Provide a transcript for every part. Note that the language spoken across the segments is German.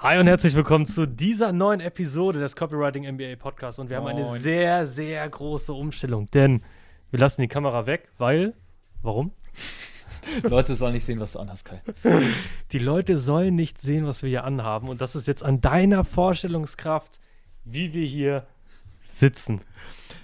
Hi und herzlich willkommen zu dieser neuen Episode des Copywriting MBA Podcasts. Und wir haben eine Moin. sehr, sehr große Umstellung, denn wir lassen die Kamera weg, weil. Warum? Leute sollen nicht sehen, was du anhast, Kai. Die Leute sollen nicht sehen, was wir hier anhaben. Und das ist jetzt an deiner Vorstellungskraft, wie wir hier sitzen.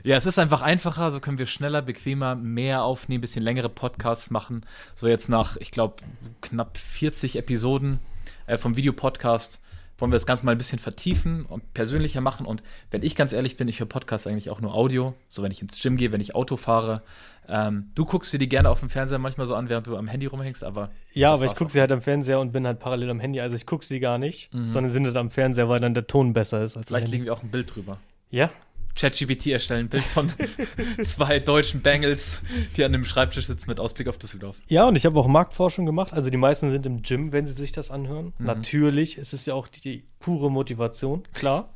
Ja, es ist einfach einfacher, so können wir schneller, bequemer, mehr aufnehmen, bisschen längere Podcasts machen. So jetzt nach, ich glaube, knapp 40 Episoden äh, vom Videopodcast wollen wir das Ganze mal ein bisschen vertiefen und persönlicher machen. Und wenn ich ganz ehrlich bin, ich höre Podcasts eigentlich auch nur Audio. So, wenn ich ins Gym gehe, wenn ich Auto fahre. Ähm, du guckst dir die gerne auf dem Fernseher manchmal so an, während du am Handy rumhängst, aber Ja, aber ich gucke sie halt am Fernseher und bin halt parallel am Handy. Also ich gucke sie gar nicht, sondern sind halt am Fernseher, weil dann der Ton besser ist als vielleicht legen wir auch ein Bild drüber. Ja, ChatGPT erstellen ein Bild von zwei deutschen Bengals, die an einem Schreibtisch sitzen mit Ausblick auf Düsseldorf. Ja, und ich habe auch Marktforschung gemacht. Also die meisten sind im Gym, wenn sie sich das anhören. Mhm. Natürlich, es ist ja auch die, die pure Motivation, klar.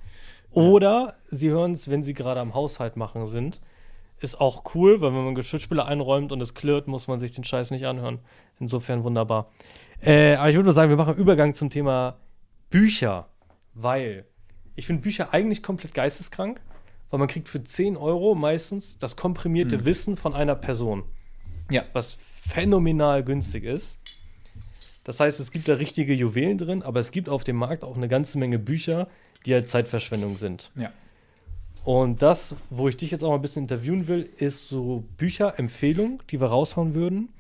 Oder sie hören es, wenn sie gerade am Haushalt machen sind. Ist auch cool, weil wenn man Geschirrspüler einräumt und es klirrt, muss man sich den Scheiß nicht anhören. Insofern wunderbar. Äh, aber ich würde nur sagen, wir machen einen Übergang zum Thema Bücher, weil ich finde Bücher eigentlich komplett geisteskrank, weil man kriegt für 10 Euro meistens das komprimierte Wissen von einer Person Ja. was phänomenal günstig ist. Das heißt, es gibt da richtige Juwelen drin, aber es gibt auf dem Markt auch eine ganze Menge Bücher, die halt Zeitverschwendung sind. Ja. Und das, wo ich dich jetzt auch mal ein bisschen interviewen will, ist so Bücherempfehlung, die wir raushauen würden.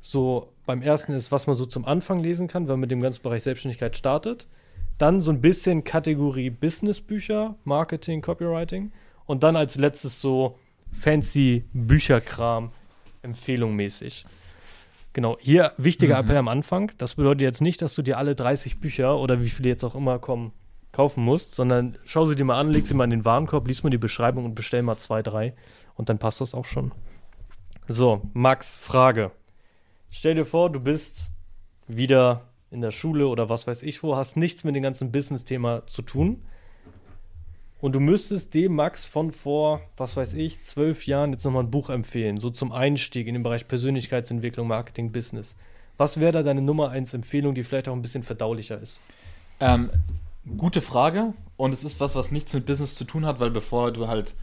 So beim ersten ist, was man so zum Anfang lesen kann, wenn man mit dem ganzen Bereich Selbstständigkeit startet. Dann so ein bisschen Kategorie Businessbücher, Marketing, Copywriting. Und dann als letztes so fancy Bücherkram, empfehlungmäßig. Genau, hier wichtiger Mhm. Appell am Anfang. Das bedeutet jetzt nicht, dass du dir alle 30 Bücher oder wie viele jetzt auch immer kommen, kaufen musst, sondern schau sie dir mal an, leg sie mal in den Warenkorb, lies mal die Beschreibung und bestell mal zwei, drei und dann passt das auch schon. So, Max, Frage. Stell dir vor, du bist wieder in der Schule oder was weiß ich wo, hast nichts mit dem ganzen Business-Thema zu tun. Und du müsstest dem Max von vor, was weiß ich, zwölf Jahren jetzt nochmal ein Buch empfehlen, so zum Einstieg in den Bereich Persönlichkeitsentwicklung, Marketing, Business. Was wäre da deine Nummer eins Empfehlung, die vielleicht auch ein bisschen verdaulicher ist? Ähm, gute Frage. Und es ist was, was nichts mit Business zu tun hat, weil bevor du halt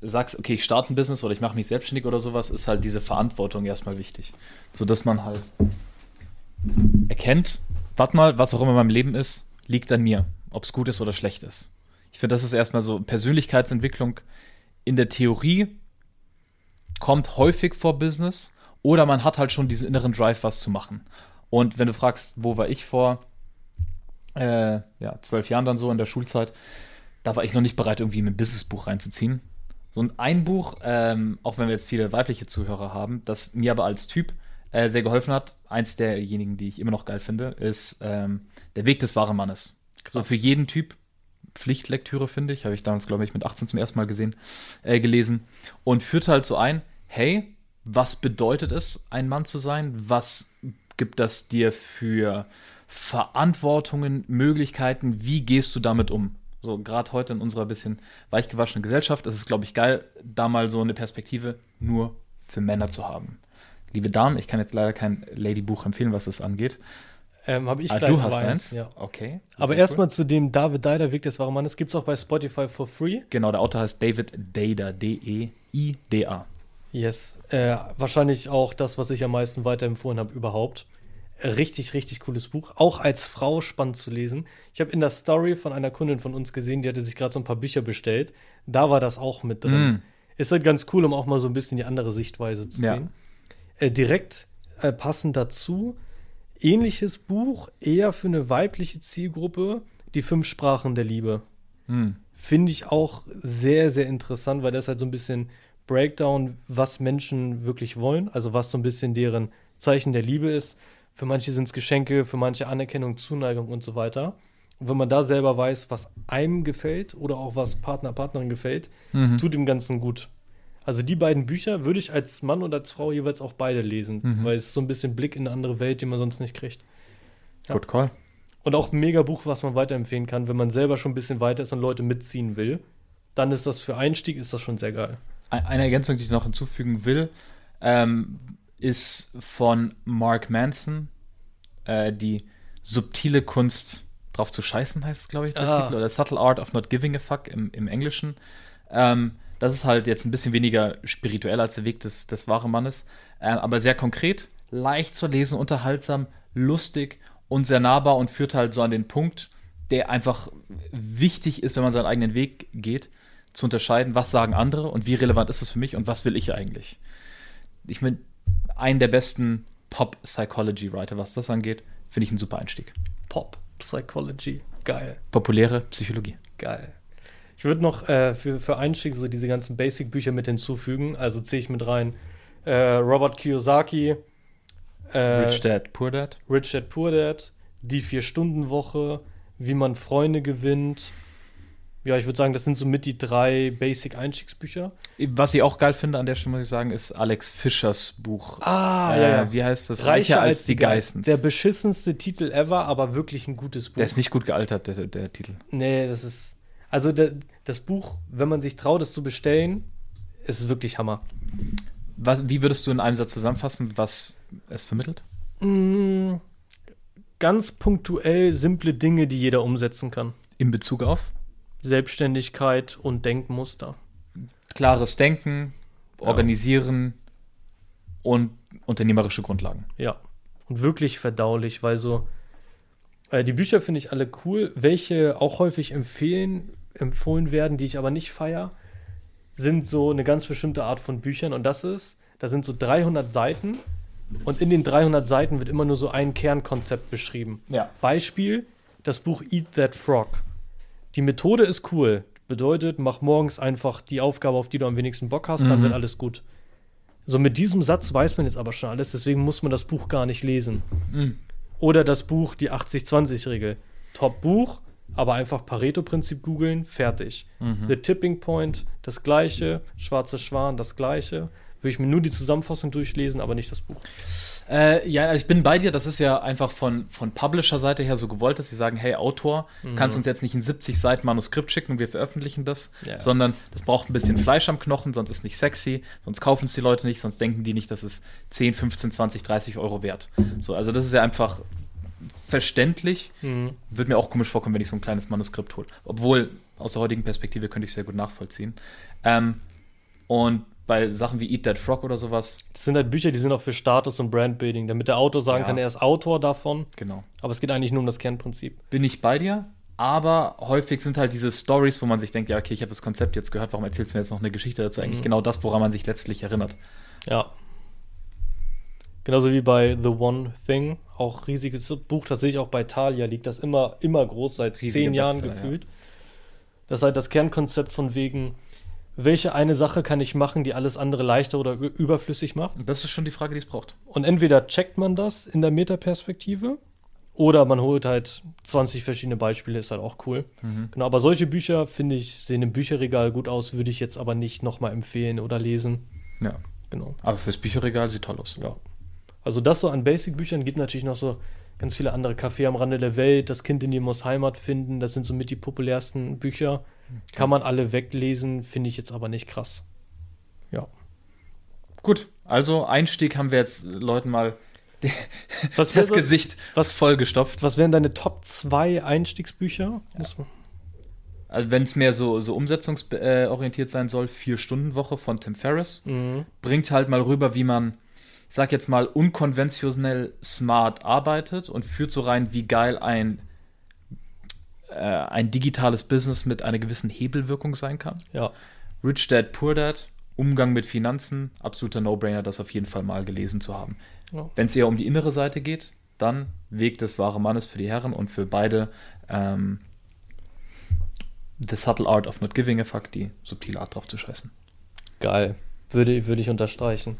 sagst, okay, ich starte ein Business oder ich mache mich selbstständig oder sowas, ist halt diese Verantwortung erstmal wichtig. Sodass man halt erkennt, warte mal, was auch immer in meinem Leben ist, liegt an mir, ob es gut ist oder schlecht ist. Ich finde, das ist erstmal so Persönlichkeitsentwicklung in der Theorie kommt häufig vor Business oder man hat halt schon diesen inneren Drive, was zu machen. Und wenn du fragst, wo war ich vor äh, ja, zwölf Jahren dann so in der Schulzeit, da war ich noch nicht bereit, irgendwie ein Businessbuch reinzuziehen. So ein, ein Buch, ähm, auch wenn wir jetzt viele weibliche Zuhörer haben, das mir aber als Typ äh, sehr geholfen hat, eins derjenigen, die ich immer noch geil finde, ist ähm, Der Weg des wahren Mannes. So für jeden Typ Pflichtlektüre, finde ich. Habe ich damals, glaube ich, mit 18 zum ersten Mal gesehen, äh, gelesen. Und führt halt so ein, hey, was bedeutet es, ein Mann zu sein? Was gibt das dir für Verantwortungen, Möglichkeiten? Wie gehst du damit um? So, gerade heute in unserer bisschen weichgewaschenen Gesellschaft ist es, glaube ich, geil, da mal so eine Perspektive nur für Männer zu haben. Liebe Damen, ich kann jetzt leider kein Ladybuch empfehlen, was das angeht. Ähm, Habe ich Ah, gleich du hast eins, eins? Ja. Okay. Aber erstmal cool. zu dem David Deider Weg des wahren Mannes. Gibt es auch bei Spotify for free. Genau, der Autor heißt David Dada, D-E-I-D-A. Yes. Äh, wahrscheinlich auch das, was ich am meisten weiterempfohlen habe überhaupt. Richtig, richtig cooles Buch. Auch als Frau spannend zu lesen. Ich habe in der Story von einer Kundin von uns gesehen, die hatte sich gerade so ein paar Bücher bestellt. Da war das auch mit drin. Mm. Ist halt ganz cool, um auch mal so ein bisschen die andere Sichtweise zu Ja. sehen. Äh, direkt äh, passend dazu, ähnliches Buch, eher für eine weibliche Zielgruppe, die fünf Sprachen der Liebe. Hm. Finde ich auch sehr, sehr interessant, weil das halt so ein bisschen Breakdown, was Menschen wirklich wollen, also was so ein bisschen deren Zeichen der Liebe ist. Für manche sind es Geschenke, für manche Anerkennung, Zuneigung und so weiter. Und wenn man da selber weiß, was einem gefällt oder auch was Partner, Partnerin gefällt, Mhm. tut dem Ganzen gut. Also die beiden Bücher würde ich als Mann und als Frau jeweils auch beide lesen, Mhm. weil es so ein bisschen Blick in eine andere Welt, den man sonst nicht kriegt. Ja. Good call. Und auch ein mega Buch, was man weiterempfehlen kann, wenn man selber schon ein bisschen weiter ist und Leute mitziehen will. Dann ist das für Einstieg ist das schon sehr geil. Ein- Eine Ergänzung, die ich noch hinzufügen will, ähm, ist von Mark Manson, äh, die subtile Kunst drauf zu scheißen, heißt es, glaube ich, der Ah. Titel. Oder Subtle Art of Not Giving a Fuck im, im Englischen. Ähm, das ist halt jetzt ein bisschen weniger spirituell als der Weg des, des wahren Mannes, äh, aber sehr konkret, leicht zu lesen, unterhaltsam, lustig und sehr nahbar und führt halt so an den Punkt, der einfach wichtig ist, wenn man seinen eigenen Weg geht, zu unterscheiden, was sagen andere und wie relevant ist es für mich und was will ich eigentlich. Ich meine, einen der besten Pop-Psychology-Writer, was das angeht, finde ich ein super Einstieg. Pop, Psychology. Geil, Populäre Psychologie. geil. Ich würde noch äh, für, für Einstieg so diese ganzen Basic-Bücher mit hinzufügen. Also zähle ich mit rein äh, Robert Kiyosaki, äh, Rich Dad, Poor Dad. Rich Dad Poor Dad, Die Vier-Stunden-Woche, Wie man Freunde gewinnt. Ja, ich würde sagen, das sind so mit die drei Basic-Einstiegsbücher. Was ich auch geil finde an der Stelle, muss ich sagen, ist Alex Fischers Buch. Ah, äh, Wie heißt das? Reicher, als, die Geistens. Der beschissenste Titel ever, aber wirklich ein gutes Buch. Der ist nicht gut gealtert, der, der Titel. Nee, das ist. Also der, das Buch, wenn man sich traut, es zu bestellen, ist wirklich Hammer. Was, wie würdest du in einem Satz zusammenfassen, was es vermittelt? Mm, ganz punktuell simple Dinge, die jeder umsetzen kann. In Bezug auf Selbstständigkeit und Denkmuster. klares Denken, Organisieren und unternehmerische Grundlagen. Ja. Und wirklich verdaulich, weil so. Äh, die Bücher finde ich alle cool. Welche auch häufig empfehlen, empfohlen werden, die ich aber nicht feier, sind so eine ganz bestimmte Art von Büchern. Und das ist, da sind so 300 Seiten. Und in den 300 Seiten wird immer nur so ein Kernkonzept beschrieben. Ja. Beispiel, das Buch Eat That Frog. Die Methode ist cool. Bedeutet, mach morgens einfach die Aufgabe, auf die du am wenigsten Bock hast, dann Mhm. wird alles gut. So mit diesem Satz weiß man jetzt aber schon alles, deswegen muss man das Buch gar nicht lesen. Mhm. Oder das Buch Die 80-20-Regel. Top Buch, aber einfach Pareto-Prinzip googeln, fertig. Mhm. The Tipping Point, das gleiche. Schwarze Schwan, das gleiche. Würde ich mir nur die Zusammenfassung durchlesen, aber nicht das Buch. Äh, ja, also ich bin bei dir. Das ist ja einfach von, von Publisher-Seite her so gewollt, dass sie sagen: Hey, Autor, kannst uns jetzt nicht ein 70 Seiten Manuskript schicken und wir veröffentlichen das, Ja. sondern das braucht ein bisschen Fleisch am Knochen, sonst ist nicht sexy, sonst kaufen es die Leute nicht, sonst denken die nicht, dass es 10, 15, 20, 30 Euro wert. So, also das ist ja einfach verständlich. Mhm. Würde mir auch komisch vorkommen, wenn ich so ein kleines Manuskript hole. Obwohl, aus der heutigen Perspektive könnte ich sehr gut nachvollziehen. Ähm, und bei Sachen wie Eat That Frog oder sowas, Das sind halt Bücher, die sind auch für Status und Brandbuilding, damit der Autor sagen Ja. kann, er ist Autor davon. genau. Aber es geht eigentlich nur um das Kernprinzip. bin ich bei dir, aber häufig sind halt diese Stories, wo man sich denkt, ja, okay, ich habe das Konzept jetzt gehört, warum erzählst du mir jetzt noch eine Geschichte dazu? Eigentlich Mhm. genau das, woran man sich letztlich erinnert. Ja. Genauso wie bei The One Thing. Auch riesiges Buch, das sehe ich auch bei Thalia, liegt das immer, immer groß, seit Riesiger zehn Jahren Bestseller, gefühlt. Das ist halt das Kernkonzept von wegen, welche eine Sache kann ich machen, die alles andere leichter oder überflüssig macht. Das ist schon die Frage, die es braucht. Und entweder checkt man das in der Metaperspektive oder man holt halt 20 verschiedene Beispiele, ist halt auch cool. Genau, aber solche Bücher, finde ich, sehen im Bücherregal gut aus, würde ich jetzt aber nicht nochmal empfehlen oder lesen. Ja. Genau. Aber fürs Bücherregal sieht toll aus. Ja. Also das so an Basic-Büchern gibt natürlich noch so ganz viele andere. Café am Rande der Welt, Das Kind in dir muss Heimat finden, das sind so mit die populärsten Bücher. Kann man alle weglesen, finde ich jetzt aber nicht krass. Ja. Gut, also Einstieg haben wir jetzt Leuten mal Was, das Gesicht was- vollgestopft. was wären deine Top 2 Einstiegsbücher? Man- Also wenn es mehr so, so umsetzungsorientiert sein soll, Vier-Stunden-Woche von Tim Ferriss. Mhm. bringt halt mal rüber, wie man, ich sag jetzt mal, unkonventionell smart arbeitet und führt so rein, wie geil ein, äh, ein digitales Business mit einer gewissen Hebelwirkung sein kann. Ja. Rich Dad, Poor Dad, Umgang mit Finanzen, absoluter No-Brainer, das auf jeden Fall mal gelesen zu haben. Ja. Wenn es eher um die innere Seite geht, dann Weg des wahren Mannes für die Herren und für beide ähm, The Subtle Art of Not Giving a Fuck, die subtile Art drauf zu scheißen. Geil. Würde, würde ich unterstreichen.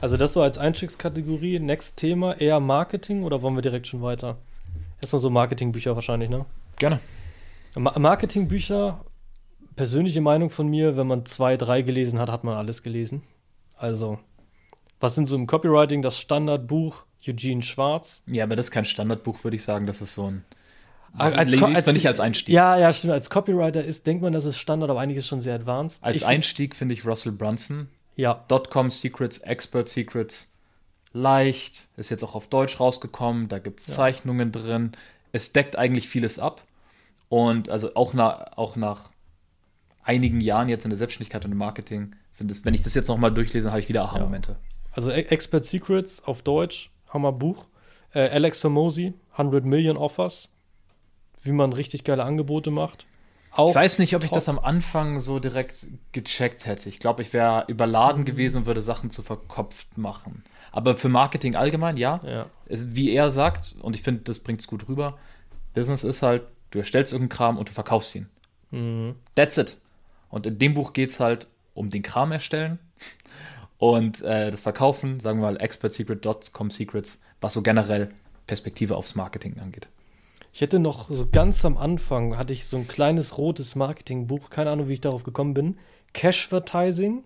Also das so als Einstiegskategorie. Next Thema, eher Marketing oder wollen wir direkt schon weiter? Erstmal so Marketingbücher wahrscheinlich, ne? Gerne. Ma Marketingbücher, persönliche Meinung von mir, wenn man zwei, drei gelesen hat, hat man alles gelesen. Also, was sind so im Copywriting das Standardbuch Eugene Schwarz? Ja, aber das ist kein Standardbuch, würde ich sagen. Das ist so ein. Ah, Als, liest man nicht als Einstieg. Ja, ja, stimmt. Als Copywriter ist, denkt man, das ist Standard, aber eigentlich ist schon sehr advanced. Als Ich- Einstieg finde ich Russell Brunson. Ja, Dotcom Secrets, Expert Secrets. Leicht. Ist jetzt auch auf Deutsch rausgekommen. Da gibt es Ja. Zeichnungen drin. es deckt eigentlich vieles ab. Und also auch, na, auch nach einigen Jahren jetzt in der Selbstständigkeit und im Marketing sind es, wenn ich das jetzt nochmal durchlese, habe ich wieder Aha-Momente. Also E- Expert Secrets auf Deutsch, Hammerbuch. Äh, Alex Hormozy, 100 Million Offers. Wie man richtig geile Angebote macht. Auch Ich weiß nicht, ob ich das am Anfang so direkt gecheckt hätte. Ich glaube, ich wäre überladen Mhm. gewesen und würde Sachen zu verkopft machen. Aber für Marketing allgemein, ja. Ja. Wie er sagt, und ich finde, das bringt es gut rüber, Business ist halt, du erstellst irgendeinen Kram und du verkaufst ihn. Mhm. That's it. Und in dem Buch geht es halt um den Kram erstellen und äh, das Verkaufen, sagen wir mal expertsecret.com Secrets, was so generell Perspektive aufs Marketing angeht. Ich hätte noch so ganz am Anfang hatte ich so ein kleines rotes Marketingbuch, keine Ahnung, wie ich darauf gekommen bin. Cashvertising.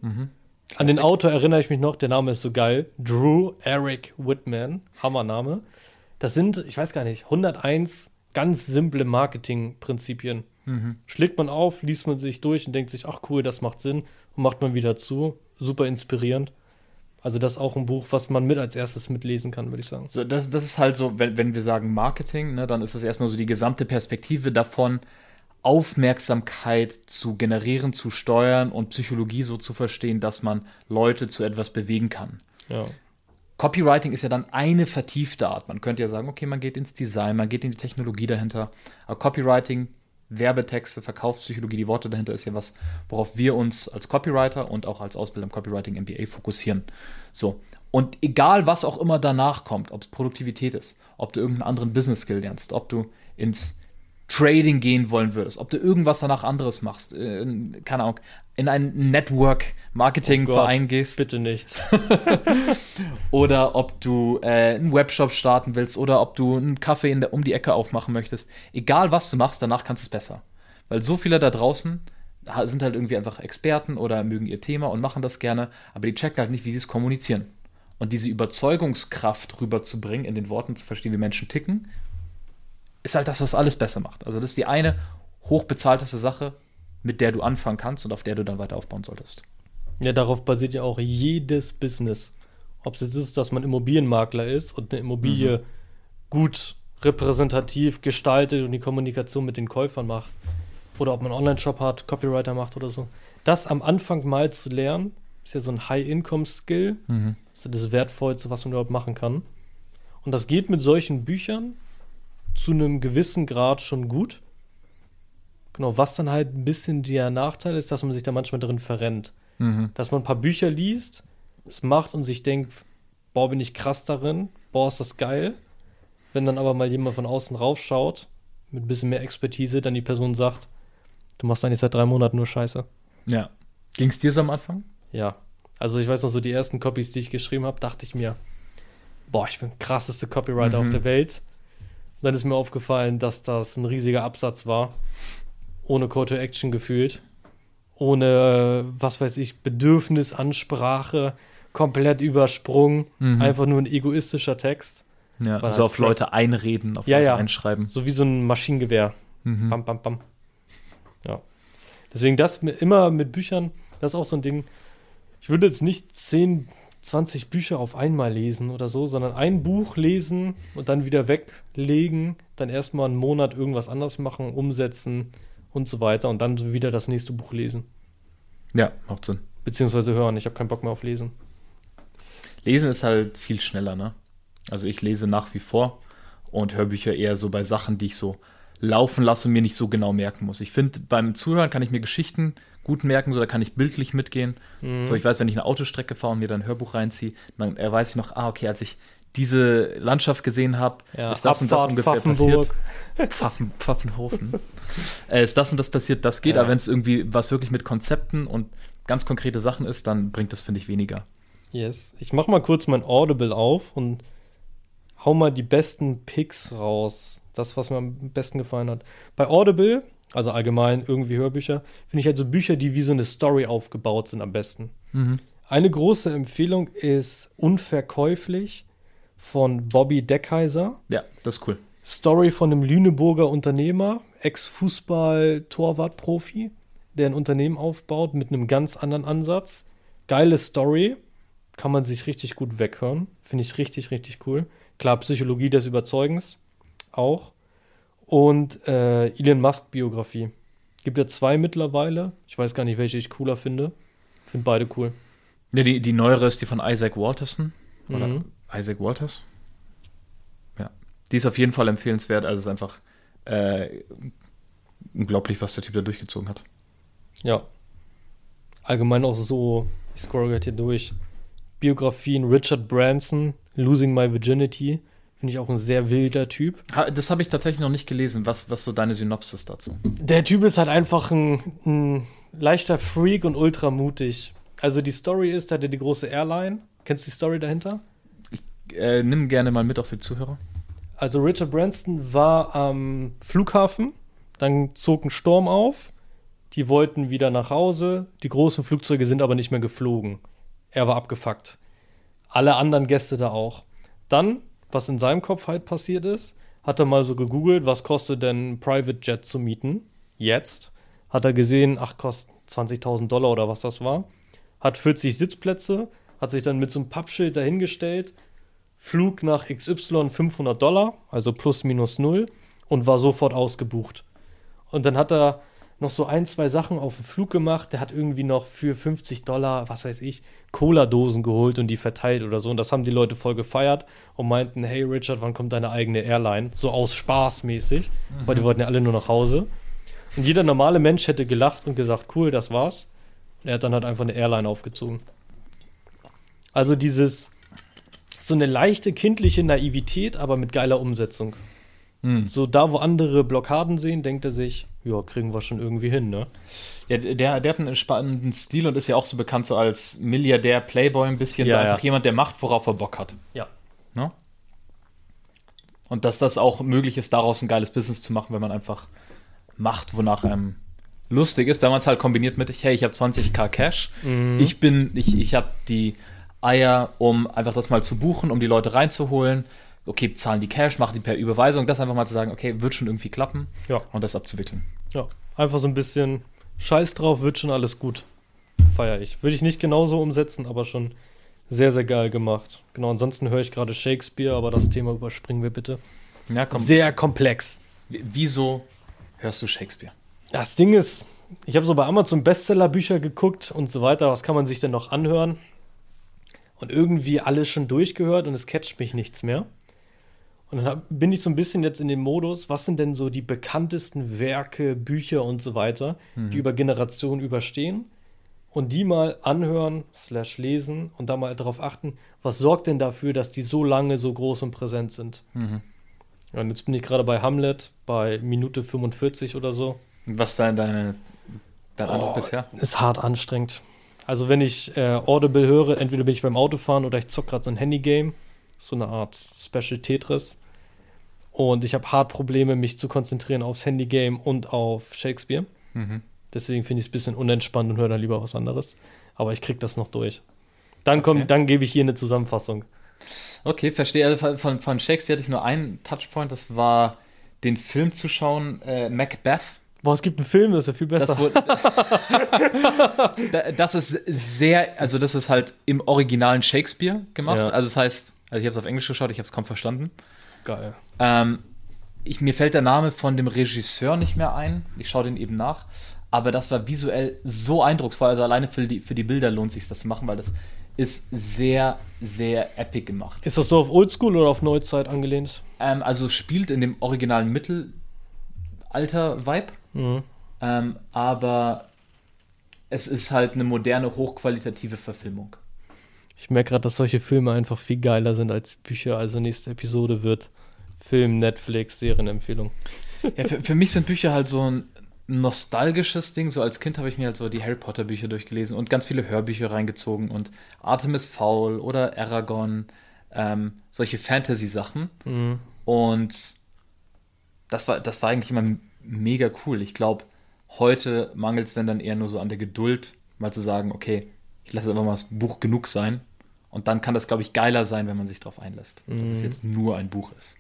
An den Autor erinnere ich mich noch, der Name ist so geil. Drew Eric Whitman, Hammername. Das sind, ich weiß gar nicht, 101 ganz simple Marketingprinzipien. Schlägt man auf, liest man sich durch und denkt sich, ach cool, das macht Sinn und macht man wieder zu. Super inspirierend. Also das ist auch ein Buch, was man mit als erstes mitlesen kann, würde ich sagen. So, das, das ist halt so, wenn, wenn wir sagen Marketing, ne, dann ist das erstmal so die gesamte Perspektive davon, Aufmerksamkeit zu generieren, zu steuern und Psychologie so zu verstehen, dass man Leute zu etwas bewegen kann. Ja. Copywriting ist ja dann eine vertiefte Art. Man könnte ja sagen, okay, man geht ins Design, man geht in die Technologie dahinter. Aber Copywriting, Werbetexte, Verkaufspsychologie, die Worte dahinter ist ja was, worauf wir uns als Copywriter und auch als Ausbilder im Copywriting MBA fokussieren. So. Und egal, was auch immer danach kommt, ob es Produktivität ist, ob du irgendeinen anderen Business Skill lernst, ob du ins Trading gehen wollen würdest, ob du irgendwas danach anderes machst, äh, in- keine Ahnung, in einen Network-Marketing-Verein Oh gehst Bitte nicht. oder ob du äh, einen Webshop starten willst oder ob du einen Kaffee in der, um die Ecke aufmachen möchtest. Egal was du machst, danach kannst du es besser. Weil so viele da draußen sind halt irgendwie einfach Experten oder mögen ihr Thema und machen das gerne, aber die checken halt nicht, wie sie es kommunizieren. Und diese Überzeugungskraft rüberzubringen, in den Worten zu verstehen, wie Menschen ticken, ist halt das, was alles besser macht. Also das ist die eine hochbezahlteste Sache, mit der du anfangen kannst und auf der du dann weiter aufbauen solltest. Ja, darauf basiert ja auch jedes Business. Ob es jetzt ist, dass man Immobilienmakler ist und eine Immobilie gut repräsentativ gestaltet und die Kommunikation mit den Käufern macht. Oder ob man einen Online-Shop hat, Copywriter macht oder so. Das am Anfang mal zu lernen, ist ja so ein High-Income-Skill. Das ist das Wertvollste, was man überhaupt machen kann. Und das geht mit solchen Büchern zu einem gewissen Grad schon gut. Genau, was dann halt ein bisschen der Nachteil ist, dass man sich da manchmal drin verrennt dass man ein paar Bücher liest, es macht und sich denkt, boah, bin ich krass darin, boah, ist das geil. Wenn dann aber mal jemand von außen raufschaut, mit ein bisschen mehr Expertise, dann die Person sagt, du machst eigentlich seit drei Monaten nur Scheiße. Ja. Ging es dir so am Anfang? Ja. Also ich weiß noch so, die ersten Copies, die ich geschrieben habe, dachte ich mir, boah, ich bin krasseste Copywriter Mhm. auf der Welt. Und dann ist mir aufgefallen, dass das ein riesiger Absatz war. Ohne Call to Action gefühlt. Ohne, äh, was weiß ich, Bedürfnisansprache, komplett übersprungen. Mhm. Einfach nur ein egoistischer Text. Ja, also halt auf. Leute einreden, auf Ja, Leute ja. einschreiben. So wie so ein Maschinengewehr. Mhm. Bam, bam, bam. Ja. Deswegen das mit, immer mit Büchern, das ist auch so ein Ding. Ich würde jetzt nicht 10, 20 Bücher auf einmal lesen oder so, sondern ein Buch lesen und dann wieder weglegen, dann erstmal einen Monat irgendwas anderes machen, umsetzen und so weiter und dann wieder das nächste Buch lesen. Ja, macht Sinn. Beziehungsweise hören. Ich habe keinen Bock mehr auf Lesen. Lesen ist halt viel schneller, ne? Also ich lese nach wie vor und Hörbücher eher so bei Sachen, die ich so laufen lasse und mir nicht so genau merken muss. Ich finde, beim Zuhören kann ich mir Geschichten gut merken, so da kann ich bildlich mitgehen. Mhm. So, ich weiß, wenn ich eine Autostrecke fahre und mir dann ein Hörbuch reinziehe, dann weiß ich noch, ah, okay, als ich diese Landschaft gesehen habe, Ja, ist das und das Abfahrt ungefähr Pfaffenburg. passiert. Pfaffen, Pfaffenhofen. äh, ist das und das passiert, das geht, Ja. aber wenn es irgendwie was wirklich mit Konzepten und ganz konkrete Sachen ist, dann bringt das, finde ich, weniger. Yes. Ich mach mal kurz mein Audible auf und hau mal die besten Picks raus. Das, was mir am besten gefallen hat. Bei Audible, also allgemein irgendwie Hörbücher, finde ich halt so Bücher, die wie so eine Story aufgebaut sind, am besten. Eine große Empfehlung ist Unverkäuflich von Bobby Deckheiser. Ja, das ist cool. Story von einem Lüneburger Unternehmer, Ex-Fußball-Torwart-Profi, der ein Unternehmen aufbaut mit einem ganz anderen Ansatz. Geile Story, kann man sich richtig gut weghören. Finde ich richtig, richtig cool. Klar, Psychologie des Überzeugens auch. und äh, Elon Musk Biografie. Gibt ja zwei mittlerweile. Ich weiß gar nicht, welche ich cooler finde. Finde beide cool. Ja, die, die neuere ist die von Isaac Walterson. Oder Mhm. Isaac Walters. Ja. Die ist auf jeden Fall empfehlenswert. Also es ist einfach äh, unglaublich, was der Typ da durchgezogen hat. Ja. Allgemein auch so, ich scroll gerade hier durch. Biografien Richard Branson, Losing My Virginity. Finde ich auch ein sehr wilder Typ. Das habe ich tatsächlich noch nicht gelesen. Was, was so deine Synopsis dazu? Der Typ ist halt einfach ein, ein leichter Freak und ultra mutig. Also die Story ist, er hatte die große Airline. Kennst du die Story dahinter? Äh, nimm gerne mal mit auf die Zuhörer. Also Richard Branson war am Flughafen, dann zog ein Sturm auf, die wollten wieder nach Hause, die großen Flugzeuge sind aber nicht mehr geflogen. Er war abgefuckt. Alle anderen Gäste da auch. Dann, was in seinem Kopf halt passiert ist, hat er mal so gegoogelt, was kostet denn Private Jet zu mieten? Jetzt. Hat er gesehen, ach, kostet 20.000 Dollar oder was das war. Hat 40 Sitzplätze, hat sich dann mit so einem Pappschild dahingestellt, Flug nach XY 500 Dollar, also plus minus null, und war sofort ausgebucht. Und dann hat er noch so ein, zwei Sachen auf dem Flug gemacht. Der hat irgendwie noch für 50 Dollar, was weiß ich, Cola-Dosen geholt und die verteilt oder so. Und das haben die Leute voll gefeiert und meinten, hey Richard, wann kommt deine eigene Airline? So aus Spaß mäßig, weil die wollten ja alle nur nach Hause. Und jeder normale Mensch hätte gelacht und gesagt, cool, das war's. Und er hat dann halt einfach eine Airline aufgezogen. Also dieses, so eine leichte kindliche Naivität, aber mit geiler Umsetzung. Hm. So da, wo andere Blockaden sehen, denkt er sich, ja, kriegen wir schon irgendwie hin, ne? Ja, der, der hat einen spannenden Stil und ist ja auch so bekannt so als Milliardär, Playboy ein bisschen. so Ja, einfach ja. jemand, der macht, worauf er Bock hat. Ja. Ne? Und dass das auch möglich ist, daraus ein geiles Business zu machen, wenn man einfach macht, wonach einem lustig ist, wenn man es halt kombiniert mit, hey, ich habe 20k Cash, Mhm. ich bin, ich, ich habe die Eier, um einfach das mal zu buchen, um die Leute reinzuholen. Okay, zahlen die Cash, machen die per Überweisung, das einfach mal zu sagen, okay, wird schon irgendwie klappen Ja. und das abzuwickeln. Ja. Einfach so ein bisschen Scheiß drauf, wird schon alles gut. Feier ich. Würde ich nicht genauso umsetzen, aber schon sehr, sehr geil gemacht. Genau, ansonsten höre ich gerade Shakespeare, aber das Thema überspringen wir bitte. Ja, komm. Sehr komplex. W- Wieso hörst du Shakespeare? Das Ding ist, ich habe so bei Amazon Bestsellerbücher geguckt und so weiter. Was kann man sich denn noch anhören? Und irgendwie alles schon durchgehört und es catcht mich nichts mehr. Und dann bin ich so ein bisschen jetzt in dem Modus, was sind denn so die bekanntesten Werke, Bücher und so weiter, die über Generationen überstehen? Und die mal anhören, slash lesen und da mal darauf achten, was sorgt denn dafür, dass die so lange so groß und präsent sind? Ja, und jetzt bin ich gerade bei Hamlet, bei Minute 45 oder so. Was ist dein, deine, dein Eindruck Oh, bisher? Ist hart anstrengend. Also wenn ich äh, Audible höre, entweder bin ich beim Autofahren oder ich zock gerade so ein Handygame. So eine Art Special Tetris. Und ich habe hart Probleme, mich zu konzentrieren aufs Handygame und auf Shakespeare. Mhm. Deswegen finde ich es ein bisschen unentspannt und höre dann lieber was anderes. Aber ich krieg das noch durch. Dann, komm, Okay. dann gebe ich hier eine Zusammenfassung. Okay, verstehe. Also von- von, von Shakespeare hatte ich nur einen Touchpoint, das war den Film zu schauen, äh, Macbeth. Boah, es gibt einen Film, das ist ja viel besser. Das, wurde, Da- das ist sehr, also das ist halt im originalen Shakespeare gemacht. Ja. Also das heißt, also ich habe es auf Englisch geschaut, ich habe es kaum verstanden. Geil. Ähm, ich, mir fällt der Name von dem Regisseur nicht mehr ein. Ich schaue den eben nach. Aber das war visuell so eindrucksvoll. Also alleine für die, für die Bilder lohnt sich das zu machen, weil das ist sehr, sehr epic gemacht. Ist das so auf Oldschool oder auf Neuzeit angelehnt? Ähm, also spielt in dem originalen Mittelalter-Vibe. Mhm. Ähm, aber es ist halt eine moderne, hochqualitative Verfilmung. Ich merke gerade, dass solche Filme einfach viel geiler sind als Bücher. Also nächste Episode wird Film, Netflix, Serienempfehlung. Ja, für, für mich sind Bücher halt so ein nostalgisches Ding. So als Kind habe ich mir halt so die Harry Potter Bücher durchgelesen und ganz viele Hörbücher reingezogen und Artemis Fowl oder Aragon, ähm, solche Fantasy-Sachen. Mhm. Und das war, das war eigentlich immer mega cool. Ich glaube, heute mangelt es wenn dann eher nur so an der Geduld, mal zu sagen, okay, ich lasse einfach mal das Buch genug sein. Und dann kann das, glaube ich, geiler sein, wenn man sich darauf einlässt, dass es jetzt nur ein Buch ist.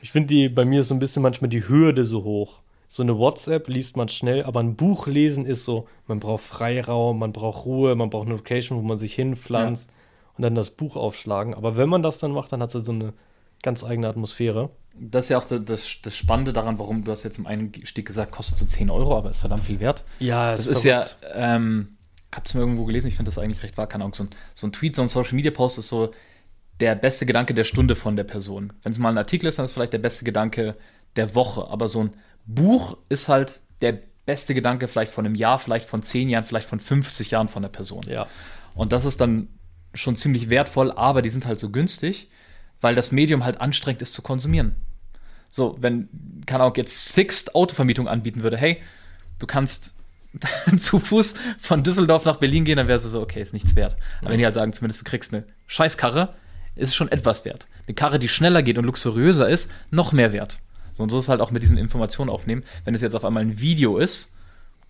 Ich finde die bei mir ist so ein bisschen manchmal die Hürde so hoch. So eine WhatsApp liest man schnell, aber ein Buch lesen ist so, man braucht Freiraum, man braucht Ruhe, man braucht eine Location, wo man sich hinpflanzt und dann das Buch aufschlagen. Aber wenn man das dann macht, dann hat es so eine Ganz eigene Atmosphäre. Das ist ja auch das, das, Spannende daran, warum du hast jetzt im Einstieg gesagt, kostet so 10 Euro, aber ist verdammt viel wert. Ja, Das ist ja, ähm, hab's mir irgendwo gelesen, ich finde das eigentlich recht wahr, keine Ahnung, so ein, so ein Tweet, so ein Social Media Post ist so der beste Gedanke der Stunde von der Person. Wenn es mal ein Artikel ist, dann ist es vielleicht der beste Gedanke der Woche, aber so ein Buch ist halt der beste Gedanke vielleicht von einem Jahr, vielleicht von 10 Jahren, vielleicht von 50 Jahren von der Person. Ja. Und das ist dann schon ziemlich wertvoll, aber die sind halt so günstig, weil das Medium halt anstrengend ist zu konsumieren. So, wenn, keine Ahnung, jetzt Sixt Autovermietung anbieten würde, hey, du kannst zu Fuß von Düsseldorf nach Berlin gehen, dann wäre es so, okay, ist nichts wert. Aber wenn die halt sagen, zumindest du kriegst eine Scheißkarre, ist es schon etwas wert. Eine Karre, die schneller geht und luxuriöser ist, noch mehr wert. So, und so ist es halt auch mit diesen Informationen aufnehmen. Wenn es jetzt auf einmal ein Video ist,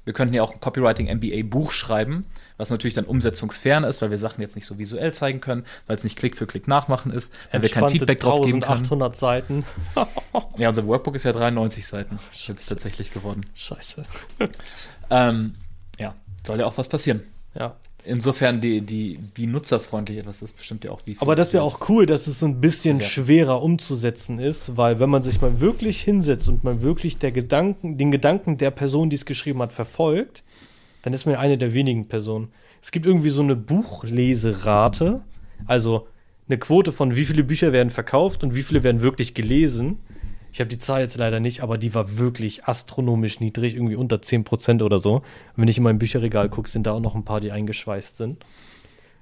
wir könnten ja auch ein Copywriting MBA Buch schreiben, was natürlich dann umsetzungsfern ist, weil wir Sachen jetzt nicht so visuell zeigen können, weil es nicht Klick für Klick nachmachen ist, weil wir kein Feedback drauf geben können. 1800 Seiten. Ja, unser Workbook ist ja 93 Seiten jetzt tatsächlich geworden. Scheiße. Ähm, ja, soll ja auch was passieren. Ja. Insofern die, die, wie nutzerfreundlich etwas ist, bestimmt ja auch wie viel Aber das ist ja auch cool, dass es so ein bisschen Ja. schwerer umzusetzen ist, weil wenn man sich mal wirklich hinsetzt und man wirklich der Gedanken, den Gedanken der Person, die es geschrieben hat, verfolgt, dann ist man ja eine der wenigen Personen. Es gibt irgendwie so eine Buchleserate, also eine Quote von wie viele Bücher werden verkauft und wie viele werden wirklich gelesen. Ich habe die Zahl jetzt leider nicht, aber die war wirklich astronomisch niedrig, irgendwie unter 10% oder so. Und wenn ich in mein Bücherregal gucke, sind da auch noch ein paar, die eingeschweißt sind.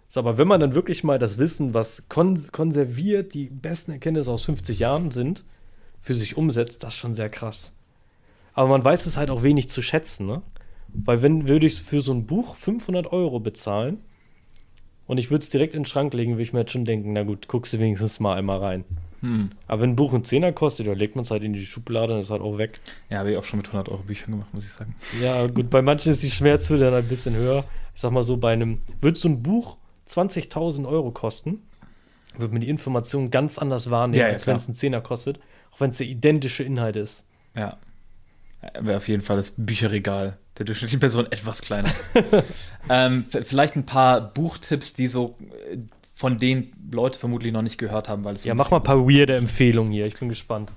So, aber wenn man dann wirklich mal das Wissen, was kon konserviert, die besten Erkenntnisse aus 50 Jahren sind, für sich umsetzt, das ist schon sehr krass. Aber man weiß es halt auch wenig zu schätzen, ne? Weil wenn würde ich für so ein Buch 500 Euro bezahlen und ich würde es direkt in den Schrank legen, würde ich mir jetzt schon denken, na gut, guckst du wenigstens mal einmal rein. Hm. Aber wenn ein Buch einen Zehner kostet, dann legt man es halt in die Schublade und ist halt auch weg. Ja, habe ich auch schon mit 100 Euro Büchern gemacht, muss ich sagen. Ja, gut, bei manchen ist die Schmerzhürde dann ein bisschen höher. Ich sag mal so, bei einem, wird so ein Buch 20.000 Euro kosten, wird man die Information ganz anders wahrnehmen, Ja, ja, als wenn es ein Zehner kostet, auch wenn es der identische Inhalt ist. Ja. Wäre auf jeden Fall das Bücherregal der durchschnittlichen Person etwas kleiner. ähm, vielleicht ein paar Buchtipps, die so äh, von denen Leute vermutlich noch nicht gehört haben, weil es Ja, mach mal ein paar weirde Empfehlungen hier, ich bin gespannt.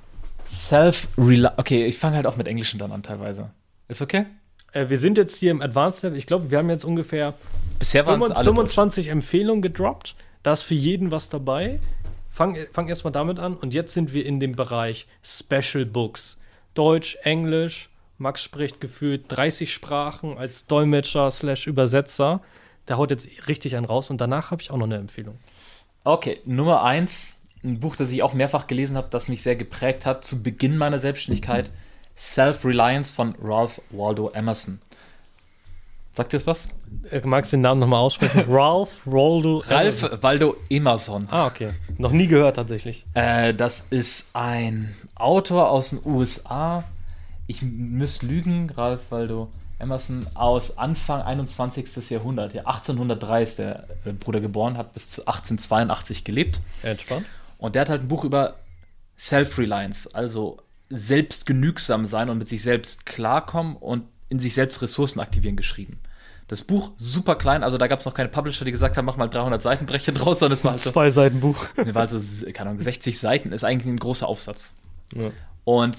Self-Reli Okay, ich fange halt auch mit Englischen dann an teilweise. Ist okay? Äh, wir sind jetzt hier im Advanced Level, ich glaube, wir haben jetzt ungefähr Bisher waren es 25, alle 25 Empfehlungen gedroppt. Da ist für jeden was dabei. Fang, fang erstmal damit an. Und jetzt sind wir in dem Bereich Special Books. Deutsch, Englisch. Max spricht gefühlt 30 Sprachen als Dolmetscher slash Übersetzer. Der haut jetzt richtig einen raus. Und danach habe ich auch noch eine Empfehlung. Okay, Nummer eins, ein Buch, das ich auch mehrfach gelesen habe, das mich sehr geprägt hat zu Beginn meiner Selbstständigkeit. Self-Reliance von Ralph Waldo Emerson. Sagt ihr das was? Äh, magst du den Namen nochmal aussprechen? Ralph Waldo. Ralph Waldo Emerson. Ah, okay. Noch nie gehört tatsächlich. Äh, das ist ein Autor aus den USA. Ich müsste lügen, Ralph Waldo Emerson aus Anfang 21. Jahrhundert. Ja, 1803 ist der äh, Bruder geboren, hat bis zu 1882 gelebt. Entspannt. Und der hat halt ein Buch über Self-Reliance, also selbstgenügsam sein und mit sich selbst klarkommen und in sich selbst Ressourcen aktivieren geschrieben. Das Buch super klein, also da gab es noch keine Publisher, die gesagt haben, mach mal 300 Seitenbrecher draus, sondern es war halt so, Zwei Seiten Buch. war also, keine Ahnung, 60 Seiten, ist eigentlich ein großer Aufsatz. Ja. Und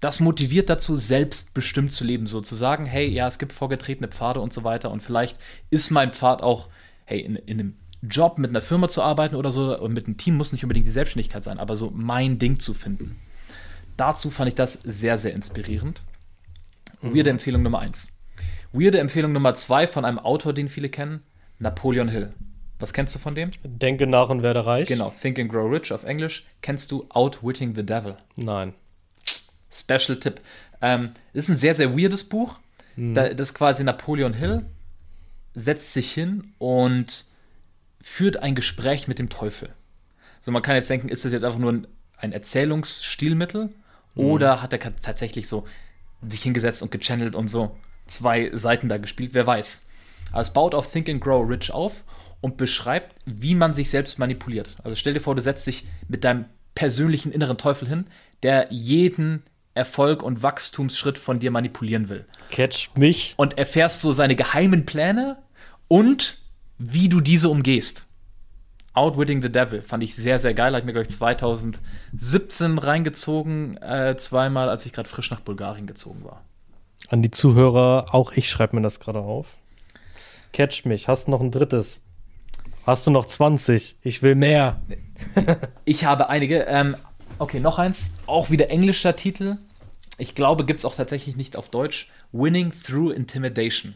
das motiviert dazu, selbstbestimmt zu leben, so zu sagen, hey, ja, es gibt vorgetretene Pfade und so weiter und vielleicht ist mein Pfad auch, hey, in, in einem Job mit einer Firma zu arbeiten oder so und mit einem Team muss nicht unbedingt die Selbstständigkeit sein, aber so mein Ding zu finden. Dazu fand ich das sehr, sehr inspirierend. Weirde Empfehlung Nummer eins. Weirde Empfehlung Nummer zwei von einem Autor, den viele kennen, Napoleon Hill. Was kennst du von dem? Denke nach und werde reich. Genau, Think and Grow Rich auf Englisch. Kennst du Outwitting the Devil? Nein. Special Tipp. Ähm, ist ein sehr, sehr weirdes Buch. Da, das ist quasi Napoleon Hill setzt sich hin und führt ein Gespräch mit dem Teufel. So, man kann jetzt denken, ist das jetzt einfach nur ein, ein Erzählungsstilmittel oder hat er tatsächlich so sich hingesetzt und gechannelt und so zwei Seiten da gespielt, wer weiß. Aber es baut auf Think and Grow Rich auf und beschreibt, wie man sich selbst manipuliert. Also stell dir vor, du setzt dich mit deinem persönlichen inneren Teufel hin, der jeden Erfolg und Wachstumsschritt von dir manipulieren will. Catcht mich. Und erfährst so seine geheimen Pläne und wie du diese umgehst. Outwitting the Devil fand ich sehr, sehr geil. Habe ich mir, glaube ich, 2017 reingezogen, äh, zweimal, als ich gerade frisch nach Bulgarien gezogen war. An die Zuhörer, auch ich schreibe mir das gerade auf. Catch mich, hast du noch ein drittes? Hast du noch 20? Ich will mehr. Ich habe einige. Ähm, okay, noch eins. Auch wieder englischer Titel. Ich glaube, gibt es auch tatsächlich nicht auf Deutsch. Winning Through Intimidation.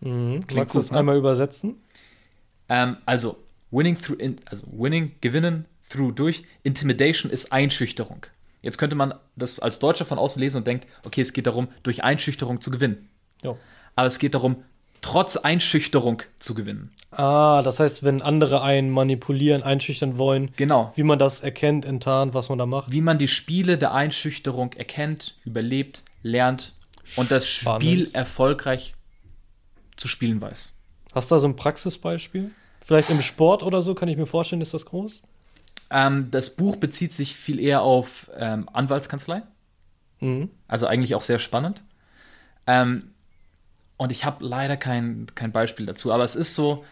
Mhm. Klingt Magst du es ne? einmal übersetzen? Ähm, also, winning through, in, also winning, gewinnen, through, durch. Intimidation ist Einschüchterung. Jetzt könnte man das als Deutscher von außen lesen und denkt, okay, es geht darum, durch Einschüchterung zu gewinnen. Ja. Aber es geht darum, trotz Einschüchterung zu gewinnen. Ah, das heißt, wenn andere einen manipulieren, einschüchtern wollen, Genau. wie man das erkennt, enttarnt, was man da macht. Wie man die Spiele der Einschüchterung erkennt, überlebt, lernt und das Spannend. Spiel erfolgreich zu spielen weiß. Hast du da so ein Praxisbeispiel? Vielleicht im Sport oder so, kann ich mir vorstellen, ist das groß? Ähm, das Buch bezieht sich viel eher auf ähm, Anwaltskanzlei. Mhm. Also eigentlich auch sehr spannend. Ähm, und ich habe leider kein, kein Beispiel dazu. Aber es ist so,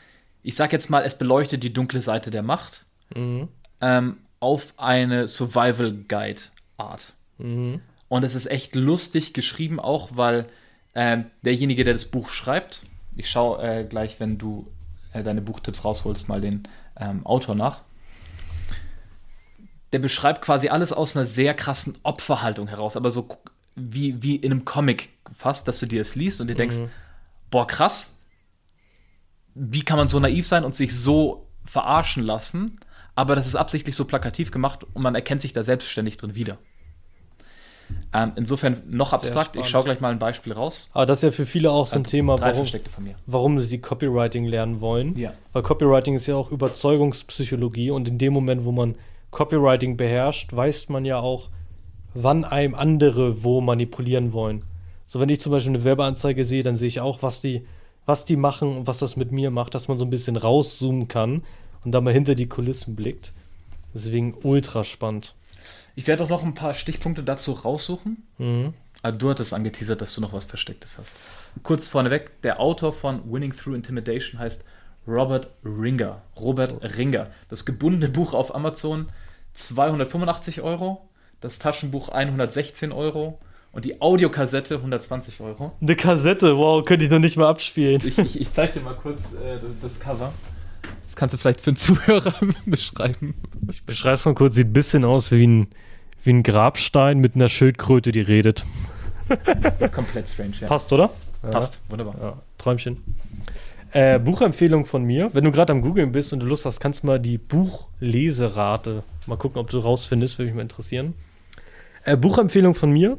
ich sag jetzt mal, es beleuchtet die dunkle Seite der Macht Mhm. ähm, auf eine Survival Guide Art. Mhm. Und es ist echt lustig geschrieben, auch weil ähm, derjenige, der das Buch schreibt, ich schaue äh, gleich, wenn du äh, deine Buchtipps rausholst, mal den ähm, Autor nach. Der beschreibt quasi alles aus einer sehr krassen Opferhaltung heraus, aber so wie, wie in einem Comic fast, dass du dir es liest und dir denkst, boah, krass, wie kann man so naiv sein und sich so verarschen lassen? Aber das ist absichtlich so plakativ gemacht und man erkennt sich da selbstständig drin wieder. Ähm, insofern noch abstrakt. Ich schaue gleich mal ein Beispiel raus. Aber das ist ja für viele auch so ein Thema, Drei warum, warum sie Copywriting lernen wollen. Ja. Weil Copywriting ist ja auch Überzeugungspsychologie und in dem Moment, wo man Copywriting beherrscht, weiß man ja auch, wann einem andere wo manipulieren wollen. So, wenn ich zum Beispiel eine Werbeanzeige sehe, dann sehe ich auch, was die, was die machen und was das mit mir macht, dass man so ein bisschen rauszoomen kann und da mal hinter die Kulissen blickt. Deswegen ultra spannend. Ich werde auch noch ein paar Stichpunkte dazu raussuchen. Mhm. Aber du hattest angeteasert, dass du noch was Verstecktes hast. Kurz vorneweg, der Autor von Winning Through Intimidation heißt Robert Ringer. Robert Ringer. Das gebundene Buch auf Amazon 285 Euro, das Taschenbuch 116 Euro und die Audiokassette 120 Euro. Eine Kassette, wow, könnte ich noch nicht mal abspielen. Ich, ich, ich zeig dir mal kurz äh, das, das Cover. Kannst du vielleicht für einen Zuhörer beschreiben. Ich beschreib's mal kurz, sieht ein bisschen aus wie ein, wie ein Grabstein mit einer Schildkröte, die redet. Komplett strange, ja. Passt, oder? Passt, wunderbar. Ja, Träumchen. Äh, Buchempfehlung von mir. Wenn du gerade am Googlen bist und du Lust hast, kannst du mal die Buchleserate mal gucken, ob du rausfindest, würde mich mal interessieren. Äh, Buchempfehlung von mir.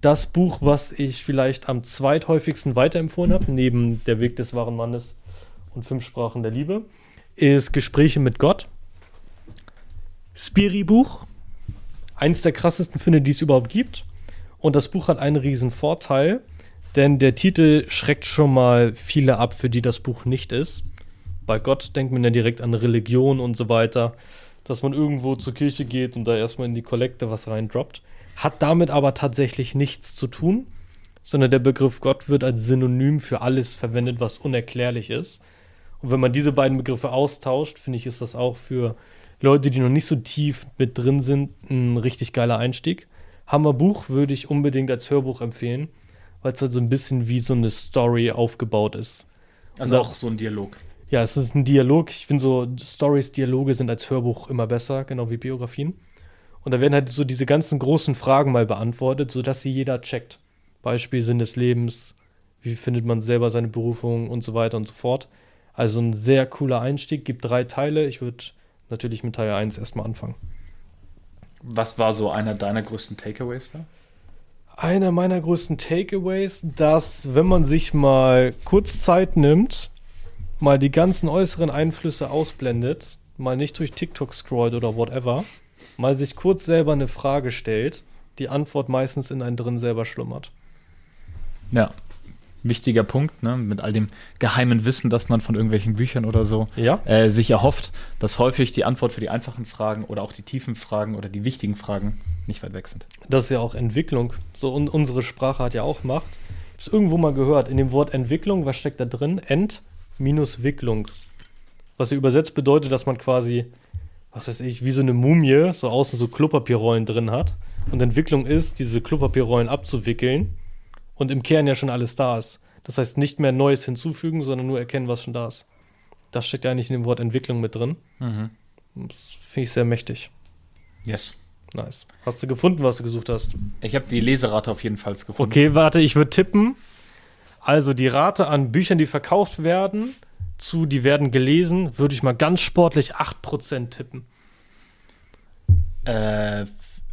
Das Buch, was ich vielleicht am zweithäufigsten weiterempfohlen habe, neben Der Weg des wahren Mannes und Fünf Sprachen der Liebe, ist Gespräche mit Gott. Spiri-Buch. Eins der krassesten Finde, die es überhaupt gibt. Und das Buch hat einen riesen Vorteil, denn der Titel schreckt schon mal viele ab, für die das Buch nicht ist. Bei Gott denkt man ja direkt an Religion und so weiter, dass man irgendwo zur Kirche geht und da erstmal in die Kollekte was reindroppt. Hat damit aber tatsächlich nichts zu tun, sondern der Begriff Gott wird als Synonym für alles verwendet, was unerklärlich ist. Und wenn man diese beiden Begriffe austauscht, finde ich, ist das auch für Leute, die noch nicht so tief mit drin sind, ein richtig geiler Einstieg. Hammerbuch würde ich unbedingt als Hörbuch empfehlen, weil es halt so ein bisschen wie so eine Story aufgebaut ist. Also Und auch so ein Dialog. Ja, es ist ein Dialog. Ich finde so Stories, Dialoge sind als Hörbuch immer besser, genau wie Biografien. Und da werden halt so diese ganzen großen Fragen mal beantwortet, sodass sie jeder checkt. Beispiel Sinn des Lebens, wie findet man selber seine Berufung und so weiter und so fort. Also ein sehr cooler Einstieg, gibt drei Teile. Ich würde natürlich mit Teil 1 erstmal anfangen. Was war so einer deiner größten Takeaways da? Einer meiner größten Takeaways, dass wenn man sich mal kurz Zeit nimmt, mal die ganzen äußeren Einflüsse ausblendet, mal nicht durch TikTok scrollt oder whatever, mal sich kurz selber eine Frage stellt, die Antwort meistens in einen drin selber schlummert. Ja. Wichtiger Punkt, ne? mit all dem geheimen Wissen, das man von irgendwelchen Büchern oder so Ja? äh, sich erhofft, dass häufig die Antwort für die einfachen Fragen oder auch die tiefen Fragen oder die wichtigen Fragen nicht weit weg sind. Das ist ja auch Entwicklung. So un unsere Sprache hat ja auch Macht. Ich habe irgendwo mal gehört, in dem Wort Entwicklung, was steckt da drin? Ent minus Wicklung. was ja übersetzt bedeutet, dass man quasi, was weiß ich, wie so eine Mumie, so außen so Klopapierrollen drin hat. Und Entwicklung ist, diese Klopapierrollen abzuwickeln und im Kern ja schon alles da ist. Das heißt, nicht mehr Neues hinzufügen, sondern nur erkennen, was schon da ist. Das steckt ja eigentlich in dem Wort Entwicklung mit drin. Mhm. Das finde ich sehr mächtig. Yes. Nice. Hast du gefunden, was du gesucht hast? Ich habe die Leserate auf jeden Fall gefunden. Okay, warte, ich würde tippen. Also die Rate an Büchern, die verkauft werden, zu die werden gelesen, würde ich mal ganz sportlich 8% tippen. Äh,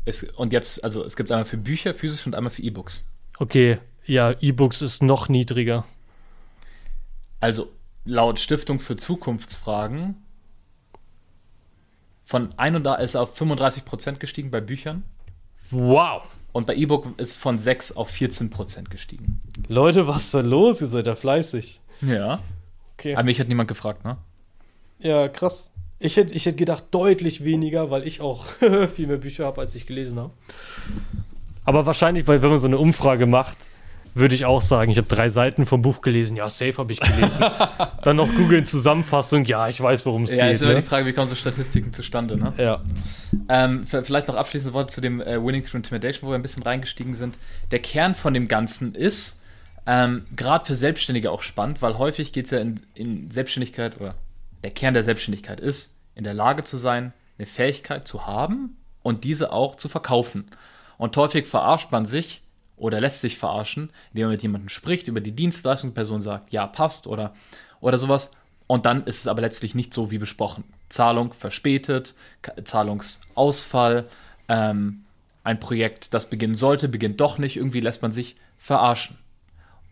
es, und jetzt, also es gibt einmal für Bücher, physisch und einmal für E-Books. Okay, ja, E-Books ist noch niedriger. Also laut Stiftung für Zukunftsfragen von 31 ist auf 35% gestiegen bei Büchern Wow. und bei E-Book ist von 6 auf 14% gestiegen. Leute, was ist da los? Ihr seid ja fleißig. Ja. Okay. Aber mich hat niemand gefragt, ne? Ja, krass. Ich hätte ich hätt gedacht, deutlich weniger, weil ich auch viel mehr Bücher habe, als ich gelesen habe. Aber wahrscheinlich, weil wenn man so eine Umfrage macht, würde ich auch sagen, ich habe drei Seiten vom Buch gelesen. Ja, safe habe ich gelesen. Dann noch googeln Zusammenfassung. Ja, ich weiß, worum es Ja, geht. ist immer Ne? die Frage, wie kommen so Statistiken zustande, ne? Ja. Ähm, vielleicht noch abschließende Worte zu dem äh, Winning Through Intimidation, wo wir ein bisschen reingestiegen sind. Der Kern von dem Ganzen ist, ähm, gerade für Selbstständige auch spannend, weil häufig geht es ja in, in Selbstständigkeit oder der Kern der Selbstständigkeit ist, in der Lage zu sein, eine Fähigkeit zu haben und diese auch zu verkaufen. Und häufig verarscht man sich oder lässt sich verarschen, indem man mit jemandem spricht über die Dienstleistung, die Person sagt, ja, passt oder, oder sowas. Und dann ist es aber letztlich nicht so wie besprochen. Zahlung verspätet, Zahlungsausfall, ähm, ein Projekt, das beginnen sollte, beginnt doch nicht, irgendwie lässt man sich verarschen.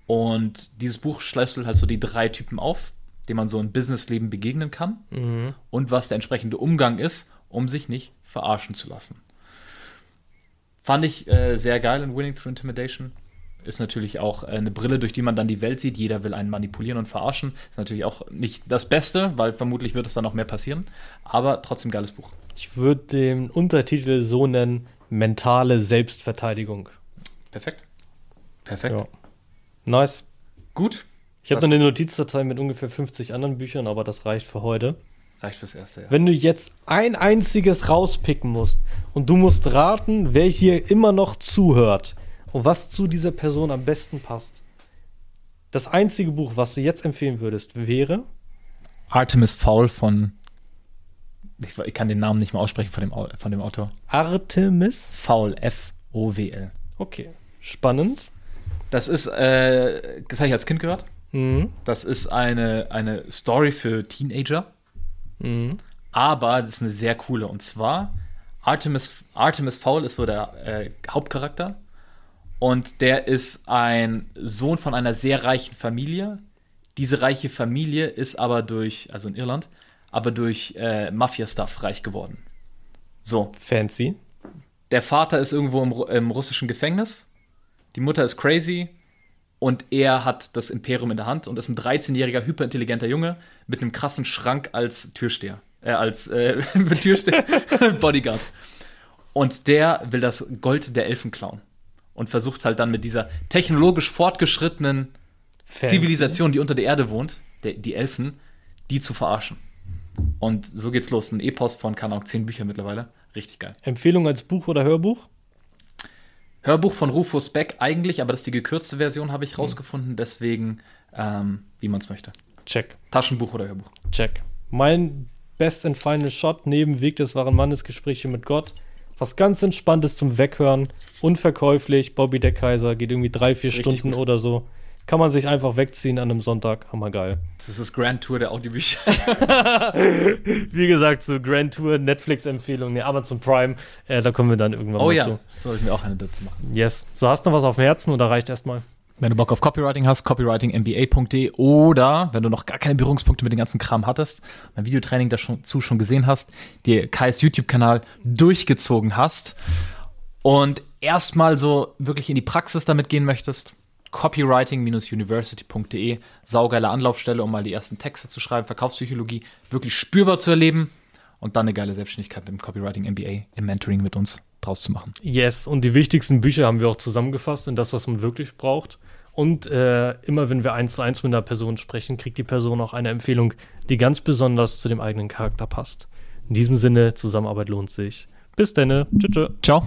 Und dieses Buch schlüsselt halt so die drei Typen auf, denen man so im Businessleben begegnen kann Mhm. und was der entsprechende Umgang ist, um sich nicht verarschen zu lassen. Fand ich äh, sehr geil in Winning Through Intimidation. Ist natürlich auch äh, eine Brille, durch die man dann die Welt sieht. Jeder will einen manipulieren und verarschen. Ist natürlich auch nicht das Beste, weil vermutlich wird es dann noch mehr passieren. Aber trotzdem geiles Buch. Ich würde den Untertitel so nennen: mentale Selbstverteidigung. Perfekt. Perfekt. Ja. Nice. Gut. Ich habe noch eine Notizdatei mit ungefähr 50 anderen Büchern, aber das reicht für heute. Reicht fürs Erste, ja. Wenn du jetzt ein einziges rauspicken musst und du musst raten, wer hier immer noch zuhört und was zu dieser Person am besten passt. Das einzige Buch, was du jetzt empfehlen würdest, wäre Artemis Fowl von. Ich, ich kann den Namen nicht mehr aussprechen von dem, von dem Autor. Artemis. Fowl, F-O-W-L. Okay. Spannend. Das ist, äh, das habe ich als Kind gehört. Mhm. Das ist eine, eine Story für Teenager, Mhm. aber das ist eine sehr coole. Und zwar, Artemis, Artemis Fowl ist so der äh, Hauptcharakter. Und der ist ein Sohn von einer sehr reichen Familie. Diese reiche Familie ist aber durch, also in Irland, aber durch äh, Mafia-Stuff reich geworden. So, Fancy. der Vater ist irgendwo im, im russischen Gefängnis, die Mutter ist crazy und er hat das Imperium in der Hand und ist ein 13-jähriger, hyperintelligenter Junge mit einem krassen Schrank als Türsteher. Äh, als äh, Türsteher, Bodyguard. Und der will das Gold der Elfen klauen. Und versucht halt dann mit dieser technologisch fortgeschrittenen Fancy. Zivilisation, die unter der Erde wohnt, der, die Elfen, die zu verarschen. Und so geht's los. Ein Epos von, keine Ahnung, zehn Bücher mittlerweile. Richtig geil. Empfehlung als Buch oder Hörbuch? Hörbuch von Rufus Beck eigentlich, aber das ist die gekürzte Version, habe ich rausgefunden. Deswegen, ähm, wie man es möchte. Check. Taschenbuch oder Hörbuch. Check. Mein Best and Final Shot neben Weg des wahren Mannes Gespräche mit Gott. Was ganz entspanntes zum Weghören. Unverkäuflich. Bobby der Kaiser. Geht irgendwie drei, vier Richtig Stunden gut. oder so. Kann man sich einfach wegziehen an einem Sonntag. Hammergeil. Das ist das Grand Tour der Audiobücher. Wie gesagt, so Grand Tour, Netflix-Empfehlung, nee, Amazon Prime. Äh, da kommen wir dann irgendwann Oh mal ja, zu. soll ich mir auch eine dazu machen. Yes. So, hast du noch was auf dem Herzen oder reicht erstmal? Wenn du Bock auf Copywriting hast, copywritingmba.de oder wenn du noch gar keine Berührungspunkte mit dem ganzen Kram hattest, mein Videotraining dazu schon gesehen hast, dir Kais YouTube-Kanal durchgezogen hast und erstmal so wirklich in die Praxis damit gehen möchtest, copywriting-university.de, saugeile Anlaufstelle, um mal die ersten Texte zu schreiben, Verkaufspsychologie wirklich spürbar zu erleben und dann eine geile Selbstständigkeit mit dem Copywriting MBA im Mentoring mit uns draus zu machen. Yes. Und die wichtigsten Bücher haben wir auch zusammengefasst in das, was man wirklich braucht. Und äh, immer wenn wir eins zu eins mit einer Person sprechen, kriegt die Person auch eine Empfehlung, die ganz besonders zu dem eigenen Charakter passt. In diesem Sinne, Zusammenarbeit lohnt sich. Bis dann. Tschüss. Ciao.